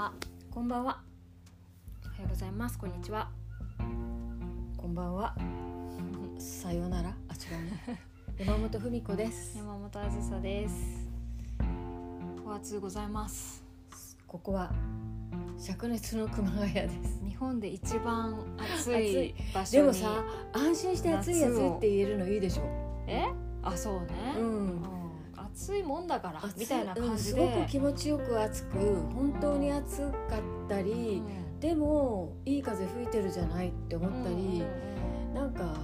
は。こんばんは。おはようございます。こんにちは。こんばんは。さようなら。あ、違うね。山本文子です。山本あずさです。お暑うございます。ここは灼熱の熊谷です。日本で一番暑暑いい場所に。でもさ、安心して暑い暑いって言えるのいいでしょ。え？あ、そうね。うんうん暑いもんだからみたいな感じうんすで。ごく気持ちよく暑く、本当に暑かったり、うん。でもいい風吹いてるじゃないって思ったり、うんなんか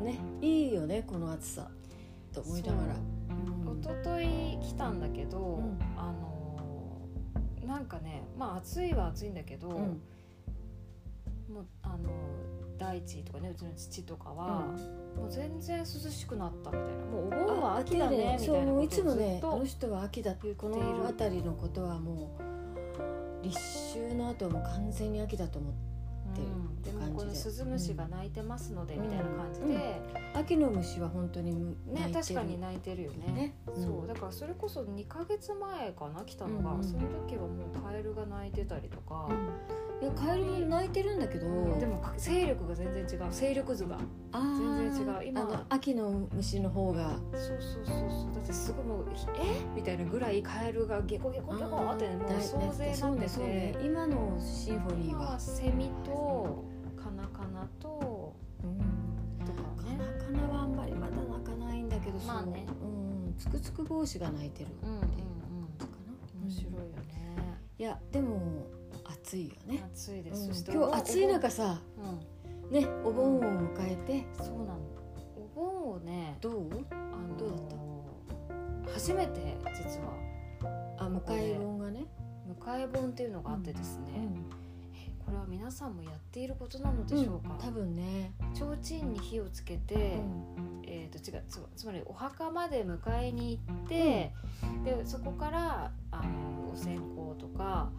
ね、いいよねこの暑さと思いながら。う。ん。一昨日来たんだけど、ん。あのーなんかねまあ暑いは暑いんだけど、うん。もうあの大地とかねうちの父とかは、もう全然涼しくなったみたいな。もうお盆は秋だねみたいなこいつもねあの人は秋だっている。の辺りのことはもう立秋の後はもう完全に秋だと思ってうんこの感じで。スズムシが鳴いてますので、うんみたいな感じで、うん。秋の虫は本当にね確かに鳴いてるよね。ね。そう。だからそれこそ2ヶ月前かな来たのが、うんうんその時はもうカエルが鳴いてたりとか、いやカエルも鳴いてるんだけどでも勢力が全然違う。勢力図が。全然違う。今あの秋の虫の方が。そうそうそうそう。だってすごいもうえ？みたいなぐらいカエルがゲコゲコゲコってねもうだ総勢になって。て、そうねね今のシンフォニー今は。は、セミとカナカナとうん。とかカねナカナはあんまりまだ鳴かないんだけどまあね。そう。うん。つくつく帽子が鳴いてるうんうんうん。かな。面白いよね、いやでも暑いよね、暑いでうん。す、そして今日暑い中さうんねお盆を迎えて。そうなの。お盆をねどう？あのどうだった？初めて実は。あ迎え盆がね、迎え盆っていうのがあってですね、えこれは皆さんもやっていることなのでしょうか、多分ね、提灯に火をつけて、えー、と違うつつまりお墓まで迎えに行って、でそこからあのお線香とか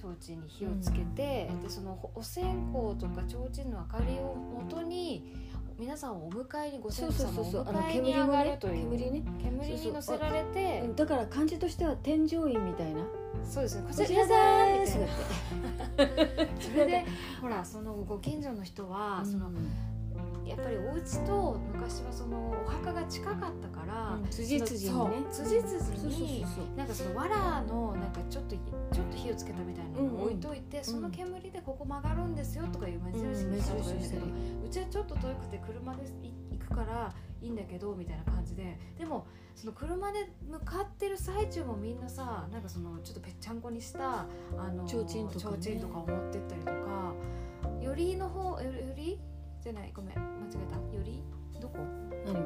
提灯に火をつけて、でそのお線香とか提灯の明かりをもとに皆さんをお迎えにご先祖様をお迎えに上がるという。煙ね煙に乗せられてうんだから漢字としては添乗員みたいな。そうですね。ここちらでです。す それでほらそのご近所の人は、そのやっぱりお家と昔はそのお墓が近かったから、うん辻々にね。辻々そうそうそうになんかその藁のなんかちょっとちょっと火をつけたみたいなのを置いといて、その煙でここ曲がるんですよとかいう目印にした方がいいんだけど、うちはちょっと遠くて車で行くからいいんだけどみたいな感じででもその車で向かってる最中もみんなさなんかそのちょっとぺっちゃんこにしたあの提灯とかね。とかを持ってったりとかよりの方よりじゃないごめん間違えた。より？どこ？何が？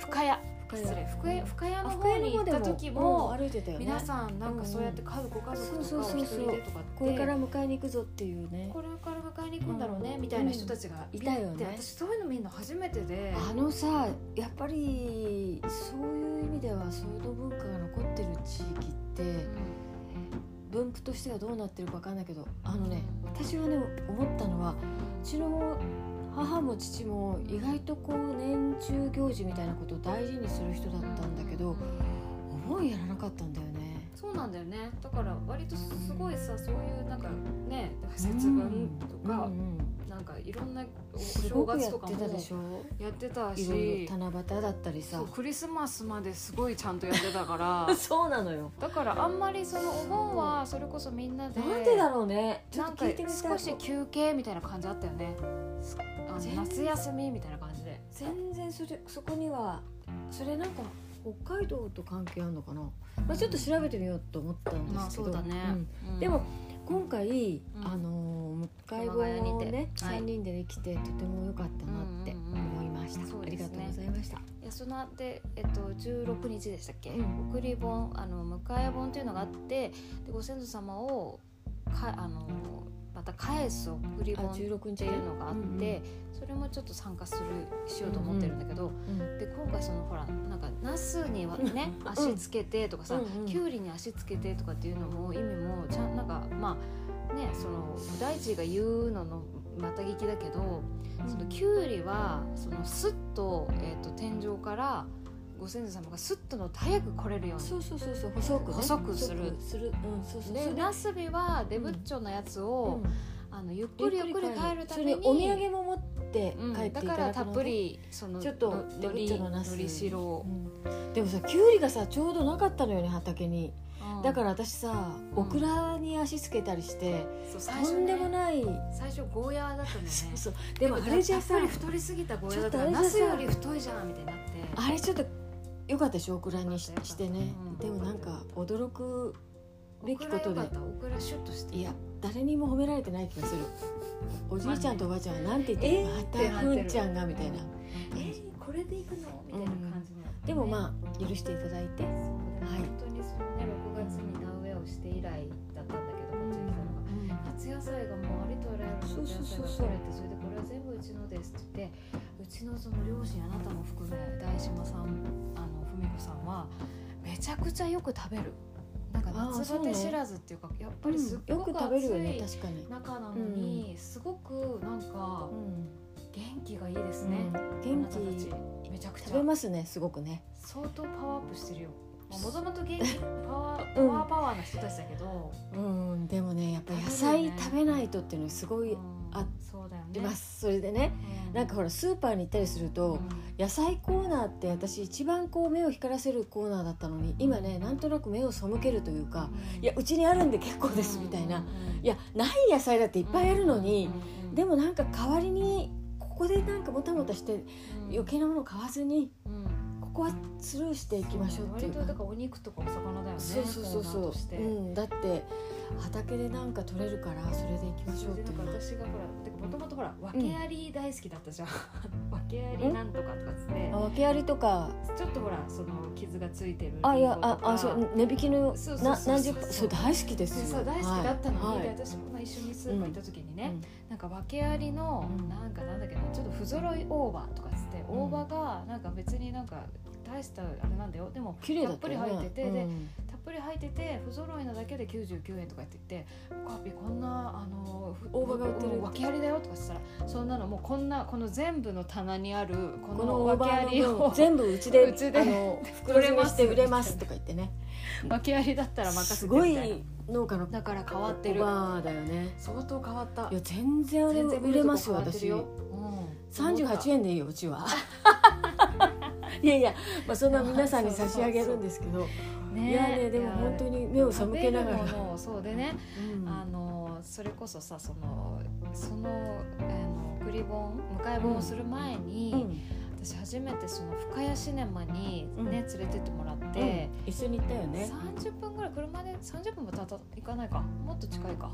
深谷。深失礼。深谷深谷のあ方に行った時もうん歩いてたよね。皆さんなんかそうやって家族ご家族とかお一そうそうそう。人でとかこれから迎えに行くぞっていうね。これから迎えに行くんだろうねみたいな人たちがいたよね。て私そういうのみんな初めてで。あのさやっぱりそういう意味ではその文化が残ってる地域って分布としてはどうなってるかわかんないけどあのね私はね思ったのはうちの母も父も意外とこう年中行事みたいなことを大事にする人だったんだけどお盆やらなかったんだよね。そうなんだよね。だから割とすごいさそういうなんかね節分とか、うんうん。なんかいろんなおす正月とかもてたでしょ。やってたしろ七夕だったりさ。クリスマスまですごいちゃんとやってたから。そうなのよ。だからあんまりそのお盆はそれこそみんなでなんでだろうね。ちょっとなんか少し休憩みたいな感じあったよね夏休みみたいな感じで。全然それそこにはそれなんか北海道と関係あるのかな、まあ、ちょっと調べてみようと思ったんまあですけど、そうだね、うん。うん。でも今回、ん。あのー迎え熊谷にね、はい。3人でできてとても良かったなってうんうんうん思いました、そうありがとうございました。いやそので、えっと、16日でしたっけ、うん。送り盆あの迎え盆っていうのがあってでご先祖様をかあのまた返す送りあ盆っ16日ていうのがあって、それもちょっと参加するしようと思ってるんだけど、で今回そのほらなんかナスにはねうん。足つけてとかさ、うんうんキュウリに足つけてとかっていうのも意味もちゃんなんかまあねその大地が言うののまた聞きだけど、そのキュウリはそのスッと,、えー、と天井からご先祖様がスッと乗って早く来れるように。そうそうそうそう。細くね。細くする。する。うんそうそうでナスビはデブッチョのやつを、うん。あのゆっくりゆっくり帰るたそめにれお土産も持ってうん帰っていただくのでだからたっぷりそのちょっとのデブッチョのナスのり白を、うん。でもさきゅうりがさちょうどなかったのよね畑に。うん。だから私さうん。オクラに足つけたりしてそう最初、とんでもね、ない最初ゴーヤーだったんだよね。そうそう。でもあれじゃさやっぱり太りすぎたゴーヤーだらナスより太いじゃんみたいになって。あれちょっとよかったでしょ？オクラにししてね。うんでもなんか驚くべきオことで。いや誰にも褒められてない気がする。おじいちゃんとおばあちゃんはなんて言ってえ？ーまたふんちゃんがみたいな。え？ー、これでいくの？みたいな感じの、でもまあ許していただいて。はい。本当にそのね6月に田植えをして以来だったんだけどこっちに来たのが夏野菜がもうありとあらゆる夏野菜が取れてそれでこれは全部うちのですって言ってうちのその両親あなたも含め大島さんあの文子さんはめちゃくちゃよく食べる。なんか夏バテ知らずっていうかやっぱりすっごく食べるよね暑い確かに。中なのに、すごくなんかうん元気がいいですね、元気。めちゃくちゃ。食べますねすごくね。相当パワーアップしてるよ。もともと元気 パワーパワーパワーな人たちだけど、うんでもねやっぱ野菜食べないとっていうのすごいうん。あそうだよね。出ますそれでねうん。なんかほらスーパーに行ったりするとうん。野菜コーナーって私一番こう目を光らせるコーナーだったのに今ねなんとなく目を背けるというかいやうちにあるんで結構ですみたいな、いやない野菜だっていっぱいあるのに、でもなんか代わりにここでなんかもたもたして余計なもの買わずにうんここはスルーしていきましょうっていうか。割とだからお肉とかお魚だよねそうそうそうそう。うん、だって畑でなんか取れるからそれで行きましょうっていう。か私がほらてかもともとほら訳あり大好きだったじゃん、訳ありなんとかとかっつって。あ訳ありとか。ちょっとほらその傷がついてるあいやああそう値引きのそうそうそうそう。な何十それ大好きですよ。そう大好きだったのに、はい。で私もまあ一緒にスーパー行った時にね、うん。なんか訳ありの、うん。なんかなんだっけなちょっと不揃い大葉とかっつって、ん。大葉がなんか別になんか大したあれなんだよ。でもたよね。たっぷり入ってて、でうん。たっぷり入ってて不揃いなだけで99円とか言って言って「カーピーこんなあのふ大葉が売ってる。うん訳ありだよ」とか言ってたらそんなのもうこんなこの全部の棚にあるこの訳ありを全部うちでうちで袋詰めして売れますとか言ってね。訳ありだったら任せすごてみたいい農家のなだから変わってる。おばあだよね。相当変わった。いや全然売れますよ私。うん、38円でいいようちは いやいや、まあ、そんな皆さんに差し上げるんですけど。ね。いやねでも本当に目を背けながら。そうでね、うん。あのそれこそさそのそのあの送り本迎え本をする前に、うん。私初めてその深谷シネマにうん。ね、連れてってもらっうん。て、一緒に行ったよね、30分ぐらい車で30分もたた行かないか。もっと近いか、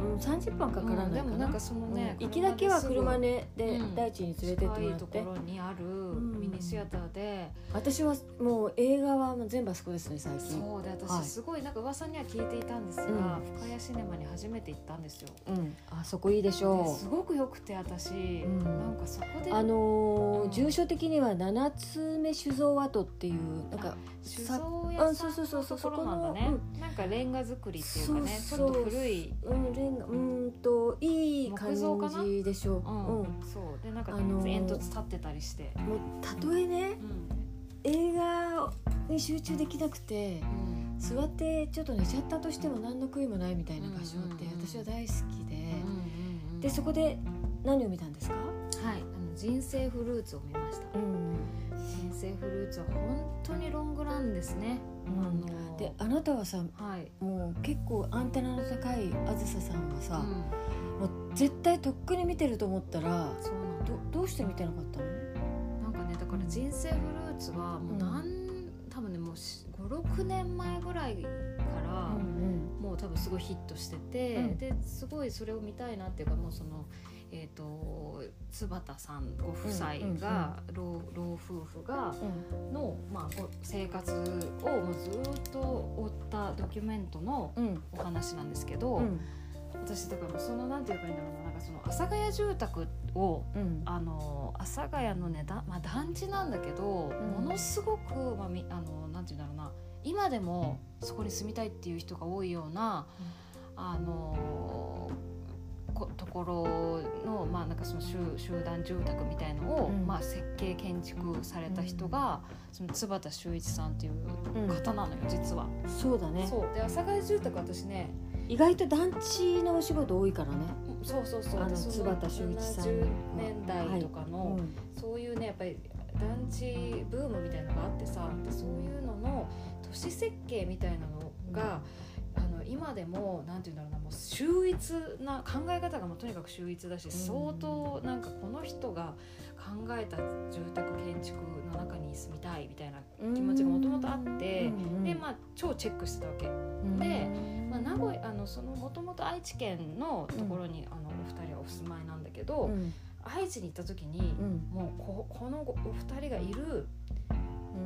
うん、30分かからないかな、うんでもなんかそのねうん行きだけは車で大地に連れてっても近いとらって、ころにあるん。ミニシアターで、私はもう映画はもう全部あそこですね最近。そうで私はい。すごいなんか噂には聞いていたんですが、うん。深谷シネマに初めて行ったんですよ。うん、あそこいいでしょですごく良くて私、ん。なんかそこで。うあのーうん。住所的には七つ目酒造跡っていうなんか酒さ造屋あそうそうそうそうさんのところなんだねなんかレンガ作りっていうかねそうそう。ちょっと古い、うんレンガうーんといい感じでしょう、うんうん。そう。でなんかあのー煙突立ってたりして、もうたとえねうん。映画に集中できなくてうん。座ってちょっと寝ちゃったとしても何の悔いもないみたいな場所って私は大好きで、うんでそこで何を見たんですか、はい。あの人生フルーツを見ました。うん、人生フルーツは本当にロングランですね、うんあのであなたはさはい、もう結構アンテナの高いあずささんはさ、うん、もう絶対とっくに見てると思ったらそうなのどどうして見てなかったの？なんかねだから人生フルーツはもうなん、多分ねもう56年前ぐらいから、もう多分すごいヒットしてて、うん。ですごいそれを見たいなっていうかもうそのえー、と津畑さんご夫妻が、老老夫婦がうん。の、まあ、ご生活をもうずっと追ったドキュメントのうん。うんお話なんですけど、うん。私だからそのなんていうかいいんだろうな。なんかその阿佐ヶ谷住宅をうん。あの阿佐ヶ谷のねだ、まあ、団地なんだけど、うん。ものすごく、まあ、みあのなんていうんだろうな。今でもそこに住みたいっていう人が多いような、あのここところの,、まあ、なんかその集集団住宅みたいのを、うん。まあ、設計建築された人が、その津畑修一さんっていう方なのよ、実は。そうだね。そう。で阿佐ヶ谷住宅私ね意外と団地のお仕事多いからね。そうそうそう。あの津畑修一さん70年代とかの、うん。そういうねやっぱり団地ブームみたいのがあってさでそういうのの都市設計みたいなのが、あの今でもなんていうんだろうなもう秀逸な考え方がもうとにかく秀逸だし、相当なんかこの人が考えた住宅建築の中に住みたいみたいな気持ちがもともとあって、でまあ超チェックしてたわけ。でまあ、名古屋あのそのもともと愛知県のところに、あのお二人はお住まいなんだけど、うん。愛知に行った時に、うん。もうここのお二人がいる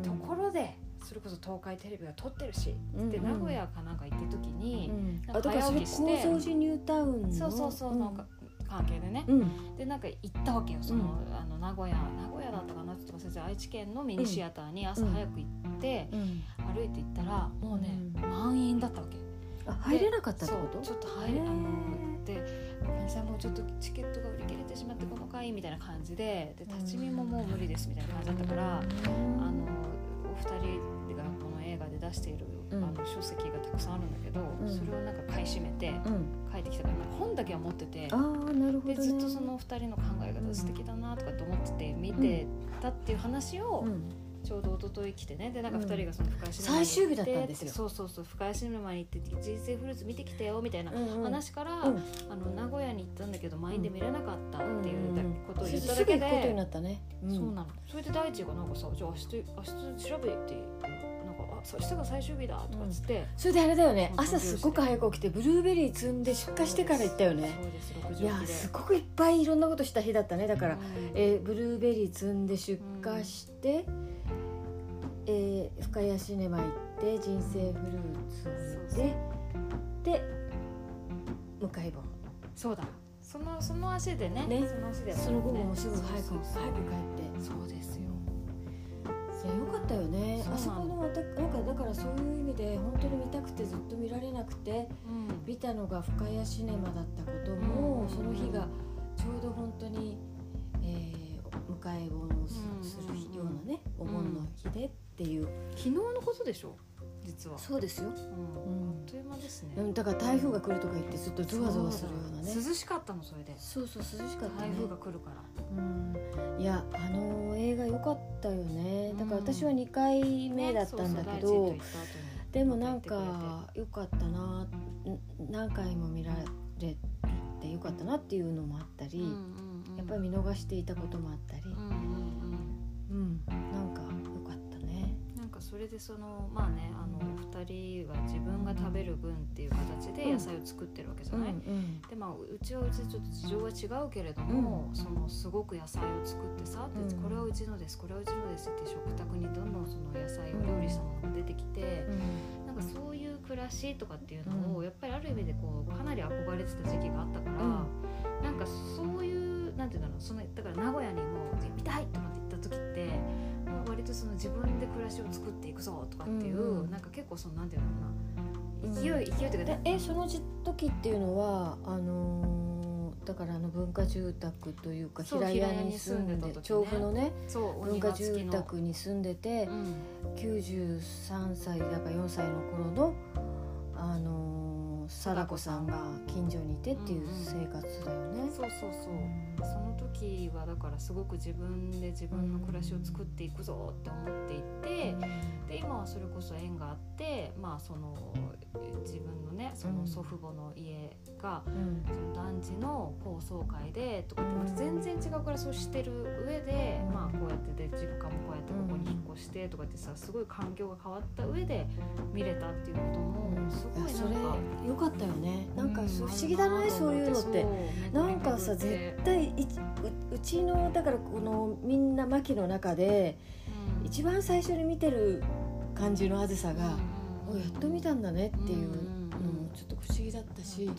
ところで、それこそ東海テレビが撮ってるし、うんで名古屋かなんか行ってる時に、うんなんか早起きして高蔵寺ニュータウンの？そうそうそうなんか関係でね、うん。でなんか行ったわけよその、あの名古屋名古屋だったかなちょっと忘れ愛知県のミニシアターに朝早く行って、うん。歩いて行ったらもうね、うん。満員だったわけ。あ入れなかったってこと？そうちょっと入れあのでごめんなさいもうちょっとチケットが売り切れてしまってこの回みたいな感じでで立ち見ももう無理ですみたいな感じだったから、あのお二人出している、うん。あの書籍がたくさんあるんだけど、ん。それをなんか買い占めてうん。帰ってきたから本だけは持っててあ。あなるほどね。でずっとそのお二人の考え方素敵だなとかって思ってて見てたっていう話をうん。ちょうど一昨日来てね。でなんか二人がその深谷シネマ最に終日だったんですよ。そうそうそう深谷シネマに行って人生フルーツ見てきてよみたいなうんうん。話から、うん。あの名古屋に行ったんだけど満員で見れなかったっていううんうんことを言ったすだけで、ぐ行くことになったね。うん。そうなの。それで大地がなんかさ「じゃあ明日明日調べて」なんか「あそう明日が最終日だ」とかっつって、それであれだよね。うん朝すごく早く起きてブルーベリー積んで出荷してから行ったよね。そうです6時いやすごくいっぱいいろんなことした日だったね。だからうん。えーブルーベリー積んで出荷して、えー深谷シネマ行って人生フルーツを見てで向かい本。そうだ。そのその足でね。ね。その足でその午後ねもすぐ早くそうそうそう。早く帰って。そうですったよね。あそこのなんかだからそういう意味で本当に見たくてずっと見られなくてうん。見たのが深谷シネマだったことも、うん。その日がちょうど本当に、えー迎え本をするようなねお盆の日でっていう、昨日のことでしょ？実は。そうですよ、うん。うあんっという間ですね。うん、だから台風が来るとか言ってずっとゾワゾワするようなね。涼しかったのそれで。そうそう涼しかったね。台風が来るから。うん。いやあの映画良かったよね。だからうん私は2回目だったんだけど、ねでもなんか良かったなうん何回も見られて良かったなっていうのもあったり、うんうんうん。やっぱり見逃していたこともあったり。うん。うんかそれでそのまあねあの2人は自分が食べる分っていう形で野菜を作ってるわけじゃない、うんでまあうちはうちでちょっと事情が違うけれども、そのすごく野菜を作ってさ、でうん。これはうちのですこれはうちのですって食卓にどんどんその野菜を料理したものが出てきて、なんかそういう暮らしとかっていうのを、うん。やっぱりある意味でこうかなり憧れてた時期があったから、なんかそういうなんていうんだろうそのだから名古屋にも見たい！とかって言った時ってその自分で暮らしを作っていくぞとかっていう、うんうん。なんか結構そのなんていうんだろうな。うん。勢い、勢いというかでえその時っていうのはあのーだからあの文化住宅というか平屋に住んで調布のねそう文化住宅に住んでてう、ん。93歳だから4歳の頃のあのー貞子さんが近所にいてっていう生活だよね。そうそうそうその時はだからすごく自分で自分の暮らしを作っていくぞって思っていて、で今はそれこそ縁があってまあその自分のねその祖父母の家が、うんその団地の高層階でとかってまた全然違う暮らしをしてる上で、うんまあこうやってで実家もこうやってここに引っ越してとかってさすごい環境が変わった上で見れたっていうこともすごいいやそれなんか。ったよねなんか不思議だねそういうのってなんかさ絶対いううちのだからこのみんな牧の中でうん。一番最初に見てる感じのあずさがうん。おやっと見たんだねっていううんのもちょっと不思議だったし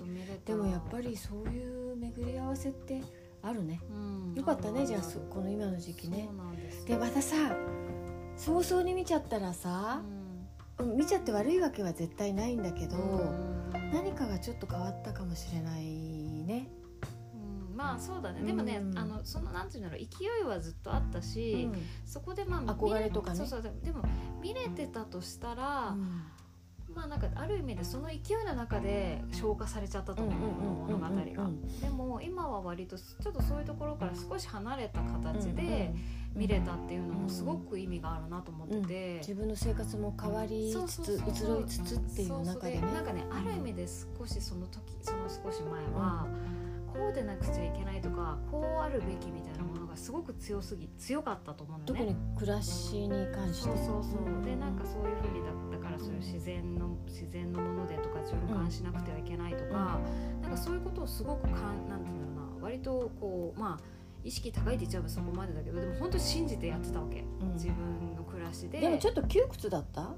でもやっぱりそういう巡り合わせってあるね。うん。よかったねじゃあこの今の時期ね。でまたさ早々に見ちゃったらさうん。見ちゃって悪いわけは絶対ないんだけどうん。何かがちょっと変わったかもしれないねまあそうだね。でもね、うん。あのそのなんていうんだろう勢いはずっとあったし、そこでまあ憧れとかね。そうそうでも見れてたとしたら、うん。まあなんかある意味でその勢いの中で消化されちゃったと思う、物語が、でも今は割とちょっとそういうところから少し離れた形で見れたっていうのもすごく意味があるなと思ってて、自分の生活も変わりつつ移ろいつつっていう中でね。なんかねある意味で少しその時その少し前は、でなくちゃいけないとかこうあるべきみたいなものがすごく強すぎ強かったと思うのね。特に暮らしに関して。そうそうそう。でなんかそういうふうにだだからそういう自然の自然のものでとか循環しなくてはいけないとか、なんかそういうことをすごくかんなんていうんだろうな。割とこうまあ意識高いって言っちゃえばそこまでだけどでも本当に信じてやってたわけ、うん。自分の暮らしで。でもちょっと窮屈だった？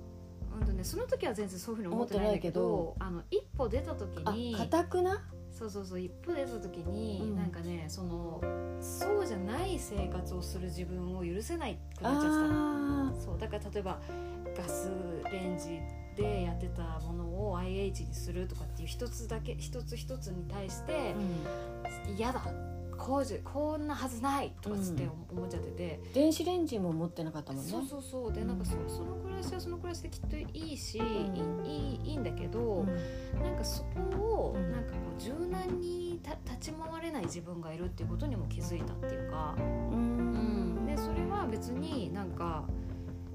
うんとね、その時は全然そういうふうに思ってないんだけどあの一歩出た時あに硬くな？そうそうそう一歩出た時に、うん。なんかねそのそうじゃない生活をする自分を許せないくなっちゃってたあそうだから例えばガスレンジでやってたものを IH にするとかっていう一つだけ一つ一つに対してー、うん。嫌だこうじゃこんなはずないとかつって思っちゃってて、電子レンジも持ってなかったもんね。そうそうそう。でなんかそその暮らしはその暮らしできっといいし、ん。いいいいいんだけど、うん。なんかそこをうん。なんかこう柔軟にた立ち回れない自分がいるっていうことにも気づいたっていうか、うん。でそれは別になんか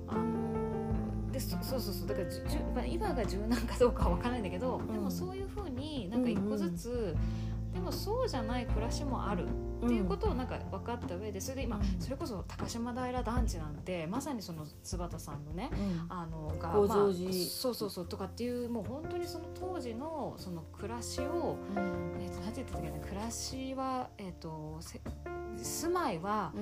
あのでそそうそうそう。だからじゅ今が柔軟かどうかは分からないんだけど、ん。でもそういうふうになんか一個ずつ、でもそうじゃない暮らしもある。っていうことをなんか分かった上でそれで今、うん。それこそ高島平団地なんてまさにその椿さんのねうん。あのがまあ、そうそうそうとかっていうもう本当にその当時のその暮らしを、うん。えー、となんて言ってたっけね暮らしは、えー、とせ住まいは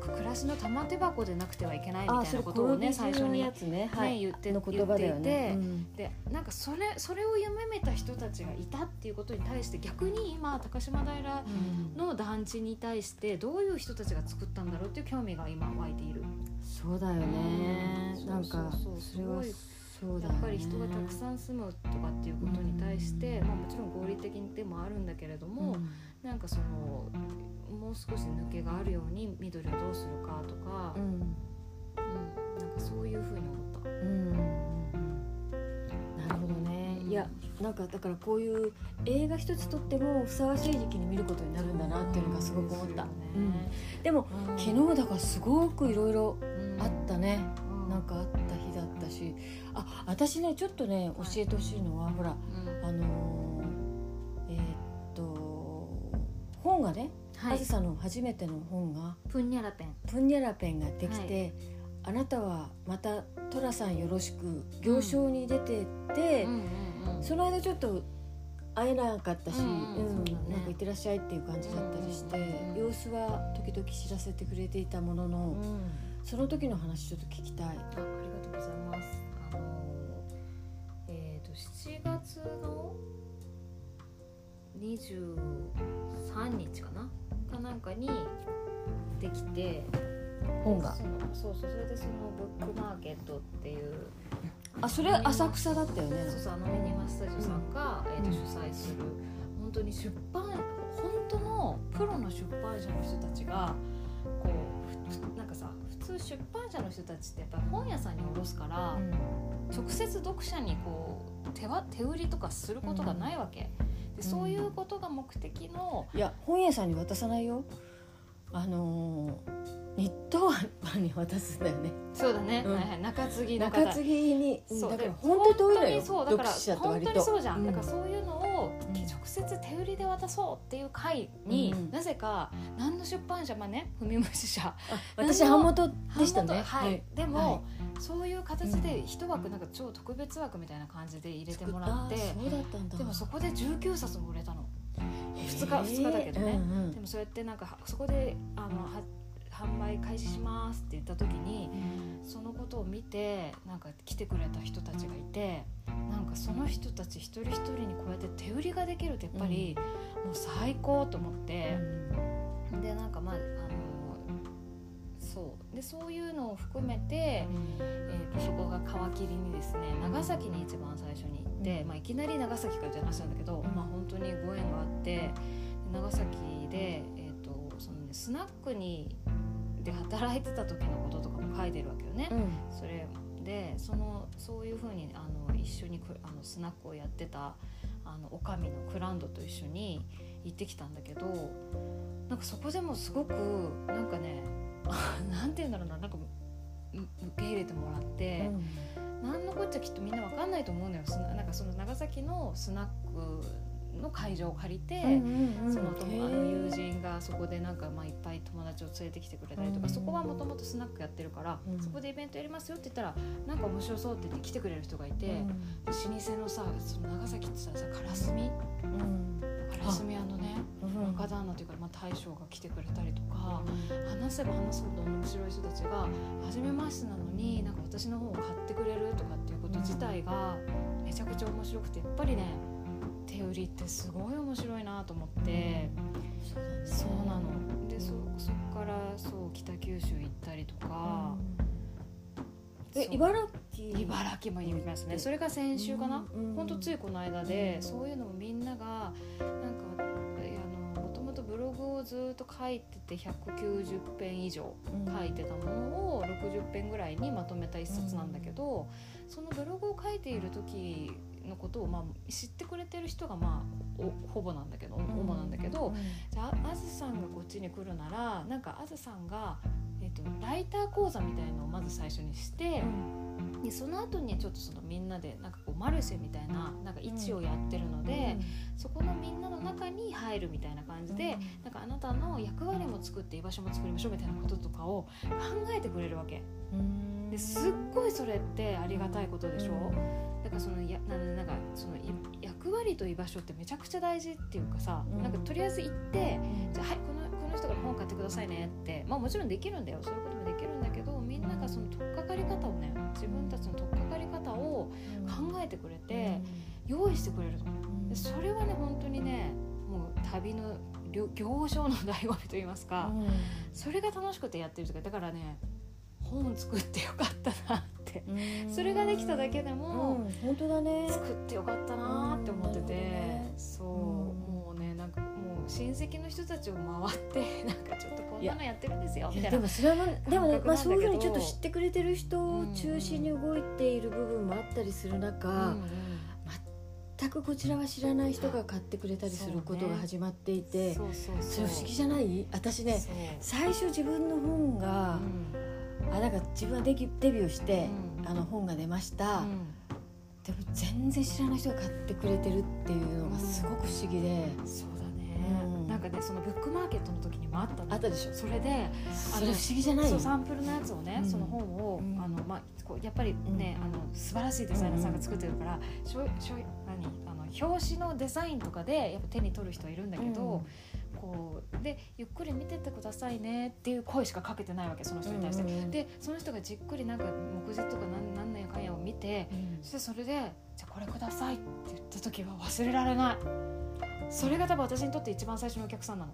暮らしの玉手箱でなくてはいけないみたいなことをね最初に、ねやつね。はい。言っての言葉だよね。でなんかそれそれを夢見た人たちがいたっていうことに対して逆に今高島平うん。の団地に対してどういう人たちが作ったんだろうっていう興味が今湧いている。そうだよね。うん。なんかそうそれはやっぱり人がたくさん住むとかっていうことに対して、まあ、もちろん合理的でもあるんだけれども、なんかそのもう少し抜けがあるように緑をどうするかとか、ううんんなんかそういうふうに思った。うん。なるほどね。いやなんかだからこういう映画一つ撮ってもふさわしい時期に見ることになるんだなっていうのがすごく思った、うん。でもうん。昨日だからすごくいろいろうん。あったね、うん。なんかあった日だったし。あ私ねちょっとね教えてほしいのは、ほらうん。あのーえーっと本がね、はいあずさの初めての本がプンニャラペン「プンニャラペン」ができて、あなたはまた寅さんよろしく行商に出てって、その間ちょっと会えなかったし、うんなんか行ってらっしゃいっていう感じだったりして、うん様子は時々知らせてくれていたものの、うん。その時の話ちょっと聞きたい。あありがとうございます。あのえっ、と7月の23日かな？かなんかにできて本が。そうそうそれでそのブックマーケットっていう。あそれ浅草だったよね。そうそうあのミニマスタジオさんが、えー、とうん主催する。本当に出版本当のプロの出版社の人たちがこうふなんかさ普通出版社の人たちってやっぱり本屋さんに卸すから、直接読者にこう手は手売りとかすることがないわけ、でそういうことが目的の、いや本屋さんに渡さないよ。あのー日東版に渡すんだよね。そうだね、うん。はいはい、中継ぎ中継ぎにだから本当遠いのよ。そう。だから本。当にそうじゃん、うん。だからそういうのを接手売りで渡そうっていう会に、うんなぜか何の出版社まあね踏み虫社。あ私版元でしたね。はい、でも、はい。そういう形で一枠なんか超特別枠みたいな感じで入れてもらって、あそうだったんだ。でもそこで19冊も売れたの。へー。2日2日だけどね、うんうん。でもそうやってなんかはそこであのは販売開始しますって言った時にそのことを見てなんか来てくれた人たちがいてなんかその人たち一人一人にこうやって手売りができるってやっぱり、もう最高と思って、でなんかまああのそう。でそういうのを含めて、えー、とそこが皮切りにですね長崎に一番最初に行って、うん。まあ、いきなり長崎からじゃ話なんだけど、まあ、本当にご縁があってで長崎で、えーとそのね、スナックにで働いてた時のこととかも書いてるわけよね。うんそれでそのそういうふうにあの一緒にくあのスナックをやってたあの女将のクランドと一緒に行ってきたんだけどなんかそこでもすごくなんかね なんて言うんだろうななんかう受け入れてもらって。なんのこっちゃきっとみんなわかんないと思うのよなんかその長崎のスナックの会場を借りて、その友あの友人がそこでなんかまあいっぱい友達を連れてきてくれたりとか、うんそこはもともとスナックやってるから、うん。そこでイベントやりますよって言ったらなんか面白そうって言って来てくれる人がいて、老舗のさその長崎ってささカラスミ？カラスミ屋のね若旦那というか、まあ、大将が来てくれたりとか。話せば話すほど面白い人たちが初めましてなのになんか私の本を買ってくれるとかっていうこと自体がめちゃくちゃ面白くてやっぱりね手売りってすごい面白いなと思って。そうなの。でそそこからそう北九州行ったりとか、そう。え茨城？茨城も行きますね。それが先週かな、うん。ほんとついこの間で、そういうのもみんながなんかえあのもともとブログをずっと書いてて190編以上書いてたものを60編ぐらいにまとめた一冊なんだけど、そのブログを書いている時のことを、まあ、知ってくれてる人が、まあ、おほぼなんだけど主なんだけど、じゃああずさんがこっちに来るならなんかあずさんが、えっとライター講座みたいのをまず最初にして。でその後にちょっとそのみんなでなんかこうマルシェみたいななんか位置をやってるので、そこのみんなの中に入るみたいな感じで、なんかあなたの役割も作って居場所も作りましょうみたいなこととかを考えてくれるわけ。ですっごいそれってありがたいことでしょ、だからそのやななんかそのい役割と居場所ってめちゃくちゃ大事っていうかさ、うん。なんかとりあえず行ってじゃあはいこの人から本買ってくださいねって。まあもちろんできるんだよ。そういうこともできるんだけどみんながその取っかかり方をね自分たちの取っかかり方を考えてくれて、用意してくれるの。でそれはね本当にねもう旅の行行商の醍醐味と言いますか、それが楽しくてやってるとかだからね本作ってよかったなって。それができただけでも、本当だね。作ってよかったなって思ってて、ねそう、親戚の人たちを回って なんかちょっとこんなのやってるんですよみたいな。でもそれはでもまあ、そういうふうにちょっと知ってくれてる人を中心に動いている部分もあったりする中、うんうん。全くこちらは知らない人が買ってくれたりすることが始まっていてそ,、そうそう。そうれ不思議じゃない？私ねそう。最初自分の本が、あなんか自分はデビデビューして、うん。あの本が出ました、うん。でも全然知らない人が買ってくれてるっていうのがすごく不思議で、そうだね、うんなんかねそのブックマーケットの時にもあったの。あったでしょ。それでそれ不思議じゃないそうサンプルのやつをね、うん。その本を、うん。あのまあこうやっぱりね、うん。あの素晴らしいデザイナーさんが作ってるから、しょしょ何？あの表紙のデザインとかでやっぱ手に取る人はいるんだけど、こうでゆっくり見てってくださいねっていう声しかかけてないわけその人に対して。うんでその人がじっくりなんか目次とか何何年かんやを見てうん。そしてそれで「じゃあこれください」って言った時は忘れられないそれが多分私にとって一番最初のお客さんなの。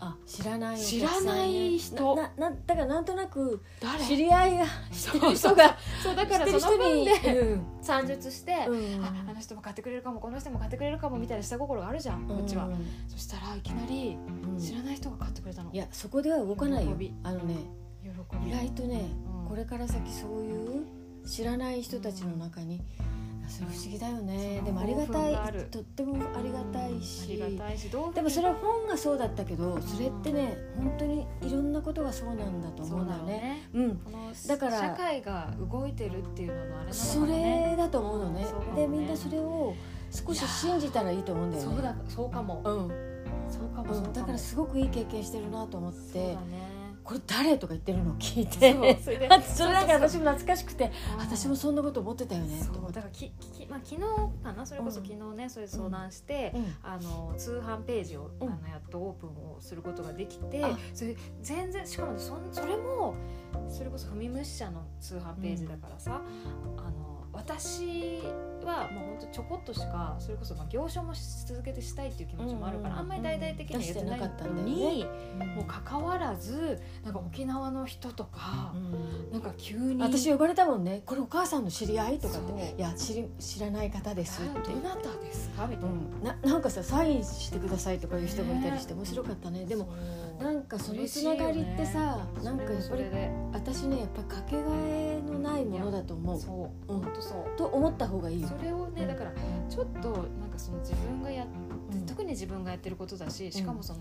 あ知らないお知らない人。なななだからなんとなく誰？知り合いがそう 知ってる人がそうだ。からその分でうん。算術して、うん。ああの人も買ってくれるかもこの人も買ってくれるかもみたいな下心があるじゃんこっちは、うんそしたらいきなりうん。知らない人が買ってくれたの、いやそこでは動かないよ。あのね喜び。意外とね、うん。これから先そういう知らない人たちの中に、それ不思議だよね。でもありがたい。るとってもありがたいし、でもそれは本がそうだったけどそれってね本当にいろんなことがそうなんだと思そううんだよね。ね。うん。だから社会が動いてるっていうののあれそれだと思うのね。でみんなそれを少し信じたらいいと思うんだよね。そうだそうかも。うん。そうかもだからすごくいい経験してるなと思ってこれ誰とか言ってるのを聞いて。それ それなんか私も懐かしくてうん。私もそんなこと思ってたよねそとだからきき、まあ、昨日かな？それこそ昨日ね、それ相談して、うん。あの通販ページを、うん。あのやっとオープンをすることができてあ。それ全然しかもそんそれもそれこそ踏み虫社の通販ページだからさ、あの私はもう本当ちょこっとしかそれこそまあ行商もし続けてしたいっていう気持ちもあるから、うんあんまり大々的には言ってなたんのだよね。に、もう関わらずなんか沖縄の人とか、うんなんか急に私呼ばれたもんね。これお母さんの知り合いとかっていや知り知らない方ですって。どなたですか？みたいな。うん、ななんかさサインしてくださいとかいう人もいたりして面白かったね。でもなんかそのつながりってさ、ね。なんかやっぱり私ねやっぱりかけがえのないものだと思う。そう。うん。本当そう。と思った方がいいよ。それをねだからちょっとなんかその自分がやって、うん。特に自分がやってることだししかもその、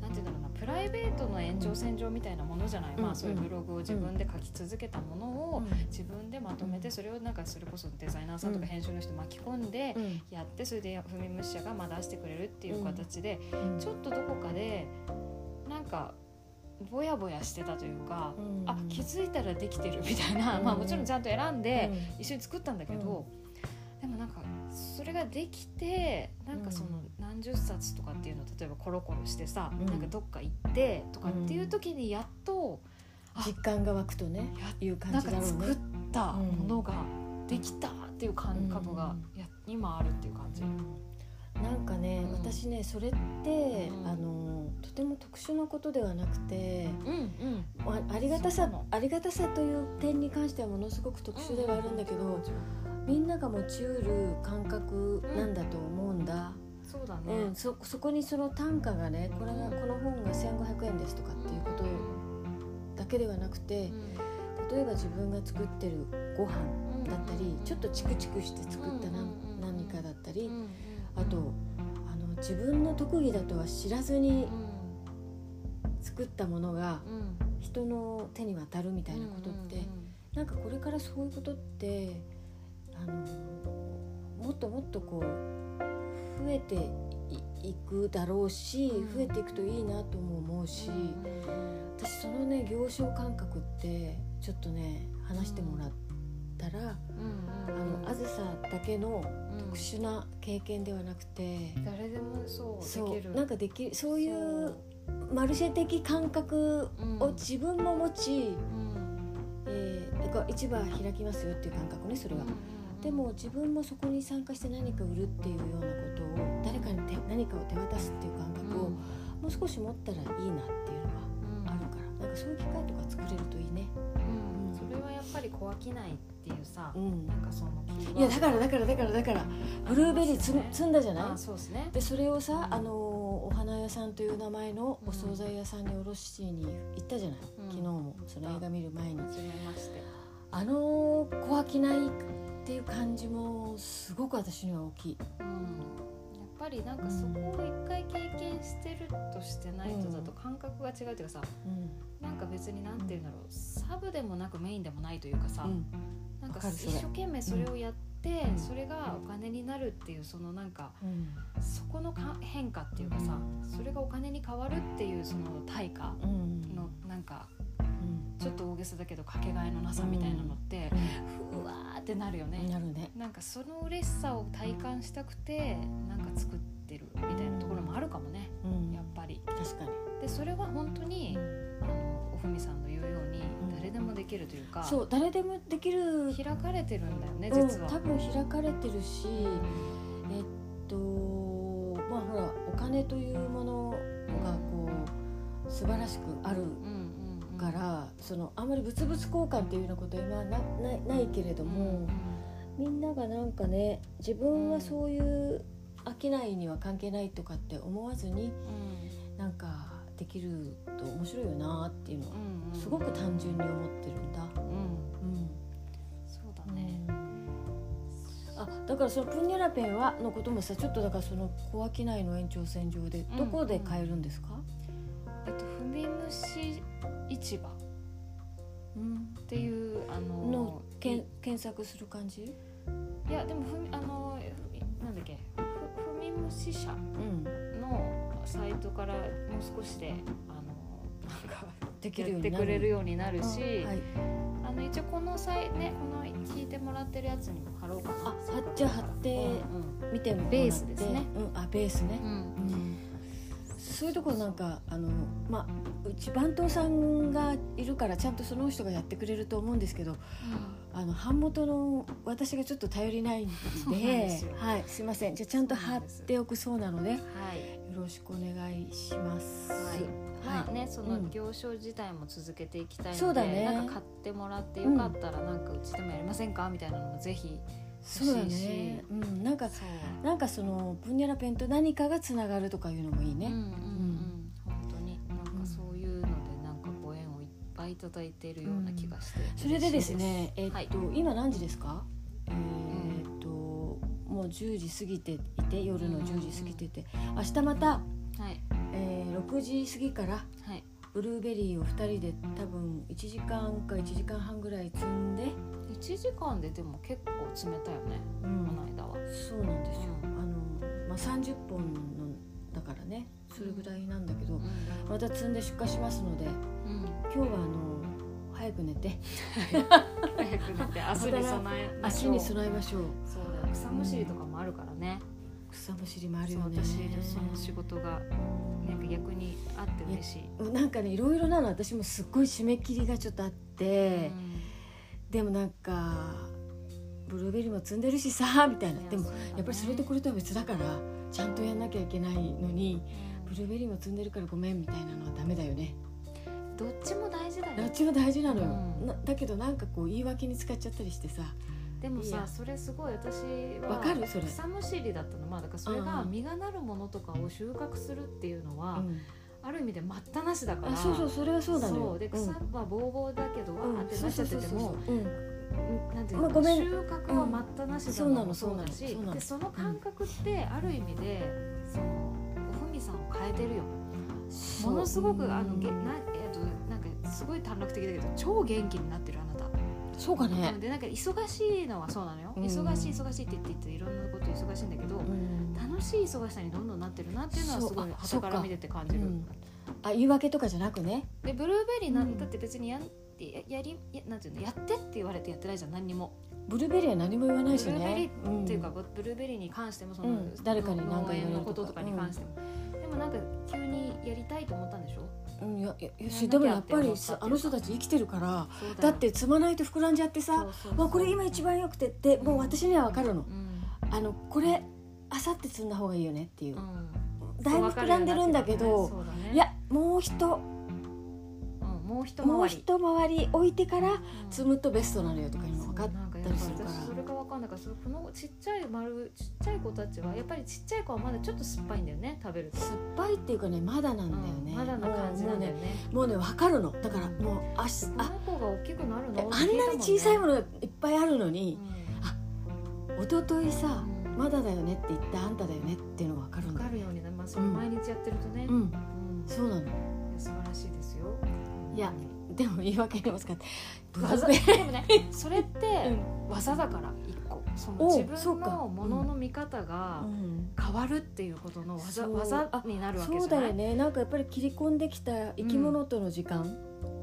なんていうんだろうなプライベートの延長線上みたいなものじゃない、うん。まあそういうブログを自分で書き続けたものをうん。自分でまとめてそれをなんかそれこそデザイナーさんとかうん編集の人巻き込んでうん。やってそれで踏み虫者がまあ出してくれるっていう形でうん。ちょっとどこかでかぼやぼやしてたというか、うん。あ気づいたらできてるみたいな、うん。まあもちろんちゃんと選んで、うん。一緒に作ったんだけど、でもなんかそれができてなんかその何十冊とかっていうのを例えばコロコロしてさ、うん。なんかどっか行ってとかっていう時にやっと、あ実感が湧くとねやいう感なんじだろうね。か作ったものができたっていう感覚がや今あるっていう感じ。なんかね、うん。私ねそれって、うん。あのとても特殊なことではなくて、うんうん。あありがたさありがたさという点に関してはものすごく特殊ではあるんだけど、みんなが持ちうる感覚なんだと思うんだ、そうだね、うんそそこにその単価がねこれがこの本が1500円ですとかっていうことだけではなくて例えば自分が作ってるご飯だったりちょっとチクチクして作った何うん何かだったりあとあの自分の特技だとは知らずに作ったものがうん。うん人の手に渡るみたいなことってなんかこれからそういうことってあのもっともっとこう増えていいくだろうし、うん。増えていくといいなとも思うし、私そのね行商感覚ってちょっとね話してもらったら、あのあずさだけの特殊な経験ではなくて、誰でもそうそできる。う。なんかできるそういうマルシェ的感覚を自分も持ち、えーだから市場開きますよっていう感覚ねそれは。でも自分もそこに参加して何か売るっていうようなことを誰かに手何かを手渡すっていう感覚をもう少し持ったらいいなっていうのはあるから。なんかそういう機会とか作れるといいね。っぱり小商いっていうさうん。なんかそのいやだからだからだからだからブルーベリーつね。積んだじゃない？あそうですね。でそれをさあのお花屋さんという名前のお惣菜屋さんに卸しに行ったじゃない、うん。昨日もその映画見る前に。初めまして。あの小商いっていう感じもすごく私には大きい。うんぱりなんかそこを一回経験してるとしてないとだと感覚が違うっていうかさうん。なんか別になんて言うんだろうサブでもなくメインでもないというかさ、うん。なんか一生懸命それをやって、うん。それがお金になるっていうそのなんかうん。そこのか変化っていうかさそれがお金に変わるっていうその対価うん。のなんかうん。ちょっと大げさだけどかけがえのなさみたいなのって、ふわーってなるよね、なるね。なんかその嬉しさを体感したくてなんか作ってるみたいなところもあるかもね。うん。やっぱり。確かに。でそれは本当にあのおふみさんの言うようにうん。誰でもできるというか、そう誰でもできる。開かれてるんだよねうん実は、多分開かれてるしえっとまあほらお金というものがこう素晴らしくあるうんうんうんから、そのあんまり物々交換っていうようなことは今はなないないけれども、みんながなんかね自分はそういう商いには関係ないとかって思わずにうん。なんかできると面白いよなっていうのはうんうん。すごく単純に思ってるんだ。うん。うんそうだね、あだからそのプンニャラペンはのこともさちょっとだからその小商いの延長線上でうん。どこで買えるんですか、えっとふみむし市場。っうん。ていうあののけんい検索する感じ、いやでもふみあのふなんだっけ？ふふみむし社うん、のサイトからもう少しであのなんかできやっるようになる。てくれるようになるし、はい、あの一応この際ねこの聞いてもらってるやつにも貼ろうかな。あはじゃあ貼ってうん見てもらって。ベースですね、うん、あベースね。うん、うん。うんそういうところなんかあのまあうち番頭さんがいるからちゃんとその人がやってくれると思うんですけどあの版元の私がちょっと頼りないんではい。すいません。じゃあちゃんと貼っておくそうなのでよはい。ろしくお願いします。はい。まあねそのうん。行商自体も続けていきたいので、そうだね。なんか買ってもらってよかったらなんかうちでもやりませんか？みたいなのもぜひそうだね。うん。なんかなんかそのプンニャラペンと何かがつながるとかいうのもいいね。うんうんうん本当に。なんかそういうのでなんかご縁をいっぱいいただいているような気がして、それでですね、えっと、はい。今何時ですか？えーっともう10時過ぎていて夜の10時過ぎてて、明日また、はい。えー、6時過ぎからはい。ブルーベリーを2人で多分1時間か1時間半ぐらい積んで、1時間ででも結構冷たいよね、うん。この間は。そうなんですよ。あのまあ30本のだからねそれぐらいなんだけど、また積んで出荷しますのでうん。今日はあの早く寝て。早く寝て 明日に備えま足に備えましょう。そうだよ草むしりとかもあるからね、草むしりもあるよね。私その仕事がなんか逆にあって嬉しい、なんかねいろいろなの。私もすっごい締め切りがちょっとあって、でもなんかブルーベリーも積んでるしさ みたいな。でもやっぱりそれとこれとは別だからちゃんとやんなきゃいけないのにブルーベリーも積んでるからごめんみたいなのはダメだよね。どっちも大事だよ。どっちも大事なのよ、うん。なだけどなんかこう言い訳に使っちゃったりしてさ。でもさそれすごい私はわかる？それ。草むしりだったの。まあだからそれがうん。実がなるものとかを収穫するっていうのは、うんある意味で待ったなしだから。あそうそうそれはそうなのよ。そう。で草うん。はボーボーだけど、わーってなっちゃっててもなんていうの、まあ収穫は待ったなしだもそうだし、そうなのそうなの。でその感覚ってある意味でそのおふみさんを変えてるよ。ものすごくあうんのげなえっとなんかすごい短絡的だけど超元気になってるあなた。そうかね。うん。でなんか忙しいのはそうなのよ、うん。忙しい忙しいって言って言っていろんなこと忙しいんだけど、うん。楽しい忙しさにどんどんなってるなっていうのはすごいそうあ傍から見てて感じる、うん。あ言い訳とかじゃなくね。でブルーベリーなうん。んだって別にやんややりやなんていうのやってって言われてやってないじゃん何にも、ブルーベリーは何も言わないしね。ブルーベリーっていうかブブルーベリーに関してもその、うん。誰かに何か言われこととかに関しても、でもなんか急にやりたいと思ったんでしょ？うん、いやいやでもやっぱりあの人たち生きてるからだって積まないと膨らんじゃってさそうそうそうまあ、これ今一番よくてってもう私には分かるの。うん。あのこれあさって積んだ方がいいよねっていう、うん。だいぶ膨らんでるんだけどいやもう一うん、もう一回り。一回り置いてからうん。積むとベストなのよとかいうの分かったりするから。私それが分かんないからそのこのちっちゃい丸ちっちゃい子たちはやっぱりちっちゃい子はまだちょっと酸っぱいんだよね食べると。酸っぱいっていうかねまだなんだよね、うんまだの感じもうんだよねもうね分かるの。だからもうあしこのあ子が大きくなるの？えあんなに小さいもののがいっぱいあるのに、一昨日さ、うんまだだよねって言ったあんただよねっていうのが分かるんだ。よ分かるようになります、それ毎日やってるとね、うん。うん。そうなの。素晴らしいですよ。いやでも言い訳ありますか技でもね それって技だから一個。そのお自分のものの見方がうん。変わるっていうことの技,、そう。技になるわけそうじゃない？だよね。なんかやっぱり切り込んできた生き物との時間、生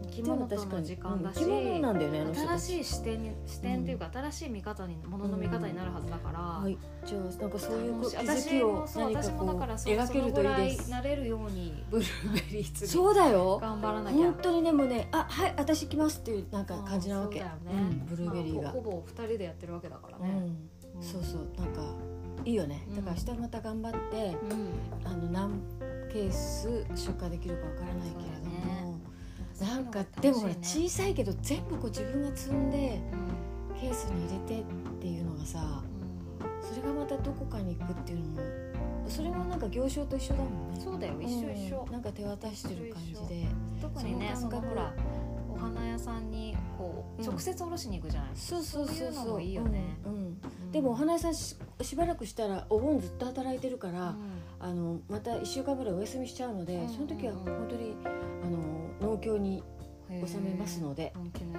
き物との時間だし、うんだよね新しい視点に視点っていうか、新しい見方にものの見方になるはずだから、はい。じゃあなんかそういうこ気づ私きをもそう何かこう私もだからそう描けるといいです。なれるようにブルーベリー次そうだよ。頑張らなきゃ。本当にねもうねあはい私行きますっていうなんか感じなわけ、ね。うんブルーベリーが、まあほほぼ二人でやってるわけだからね、うん。うんそうそう。なんかいいよね。うん。だから明日また頑張って、うん。あの何ケース出荷できるかわからないけれど。も、なんかでもほら小さいけど全部こう自分が積んでケースに入れてっていうのがさそれがまたどこかに行くっていうのもそれもなんか行商と一緒だもんね。そうだよ一緒一緒。うんなんか手渡してる感じで。特にねそのほらお花屋さんにこううん。直接おろしに行くじゃない、そうそうそうそう。いうのそうもいいよね。うんうんうん。でもお花屋さんししばらくしたらお盆ずっと働いてるから、うんあのまた1週間ぐらいお休みしちゃうので、うんその時はうん本当にあの農協に収めますので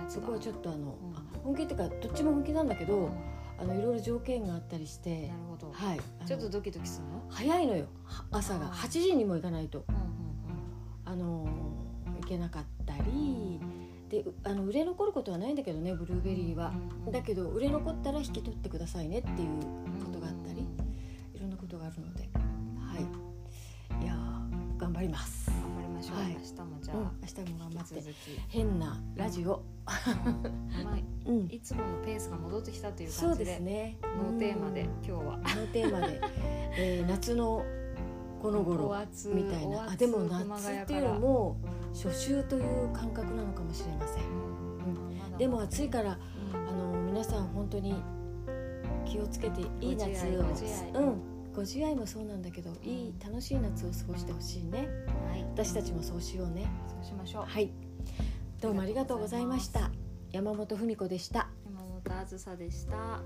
そこはちょっとあの、ん。あ本気っていうかどっちも本気なんだけど、うん。あのいろいろ条件があったりしてなるほど、はい。ちょっとドキドキするの？早いのよ。は朝が。あー。8時にも行かないと。あの行けなかったりでうあの売れ残ることはないんだけどねブルーベリーは、うんだけど売れ残ったら引き取ってくださいねっていう張張ります。頑張りましょう、はい。明日もじゃあ、うん。明日も頑張って。変なラジオ。うん。いつものペースが戻ってきたという感じでですね。ノーテーマでうん。今日は。ノーテーマで、えー 夏のこのお頃熱みたいな。あでも熊夏谷っていうのも初秋という感覚なのかもしれません。うん。でも暑いからうん。あの皆さん本当に気をつけていい夏を。うんご自愛もそうなんだけどいい楽しい夏を過ごしてほしいね、はい、私たちもそうしようね。そうしましょう。はい。どうもありがとうございました。山本文子でした。山本あずさでした。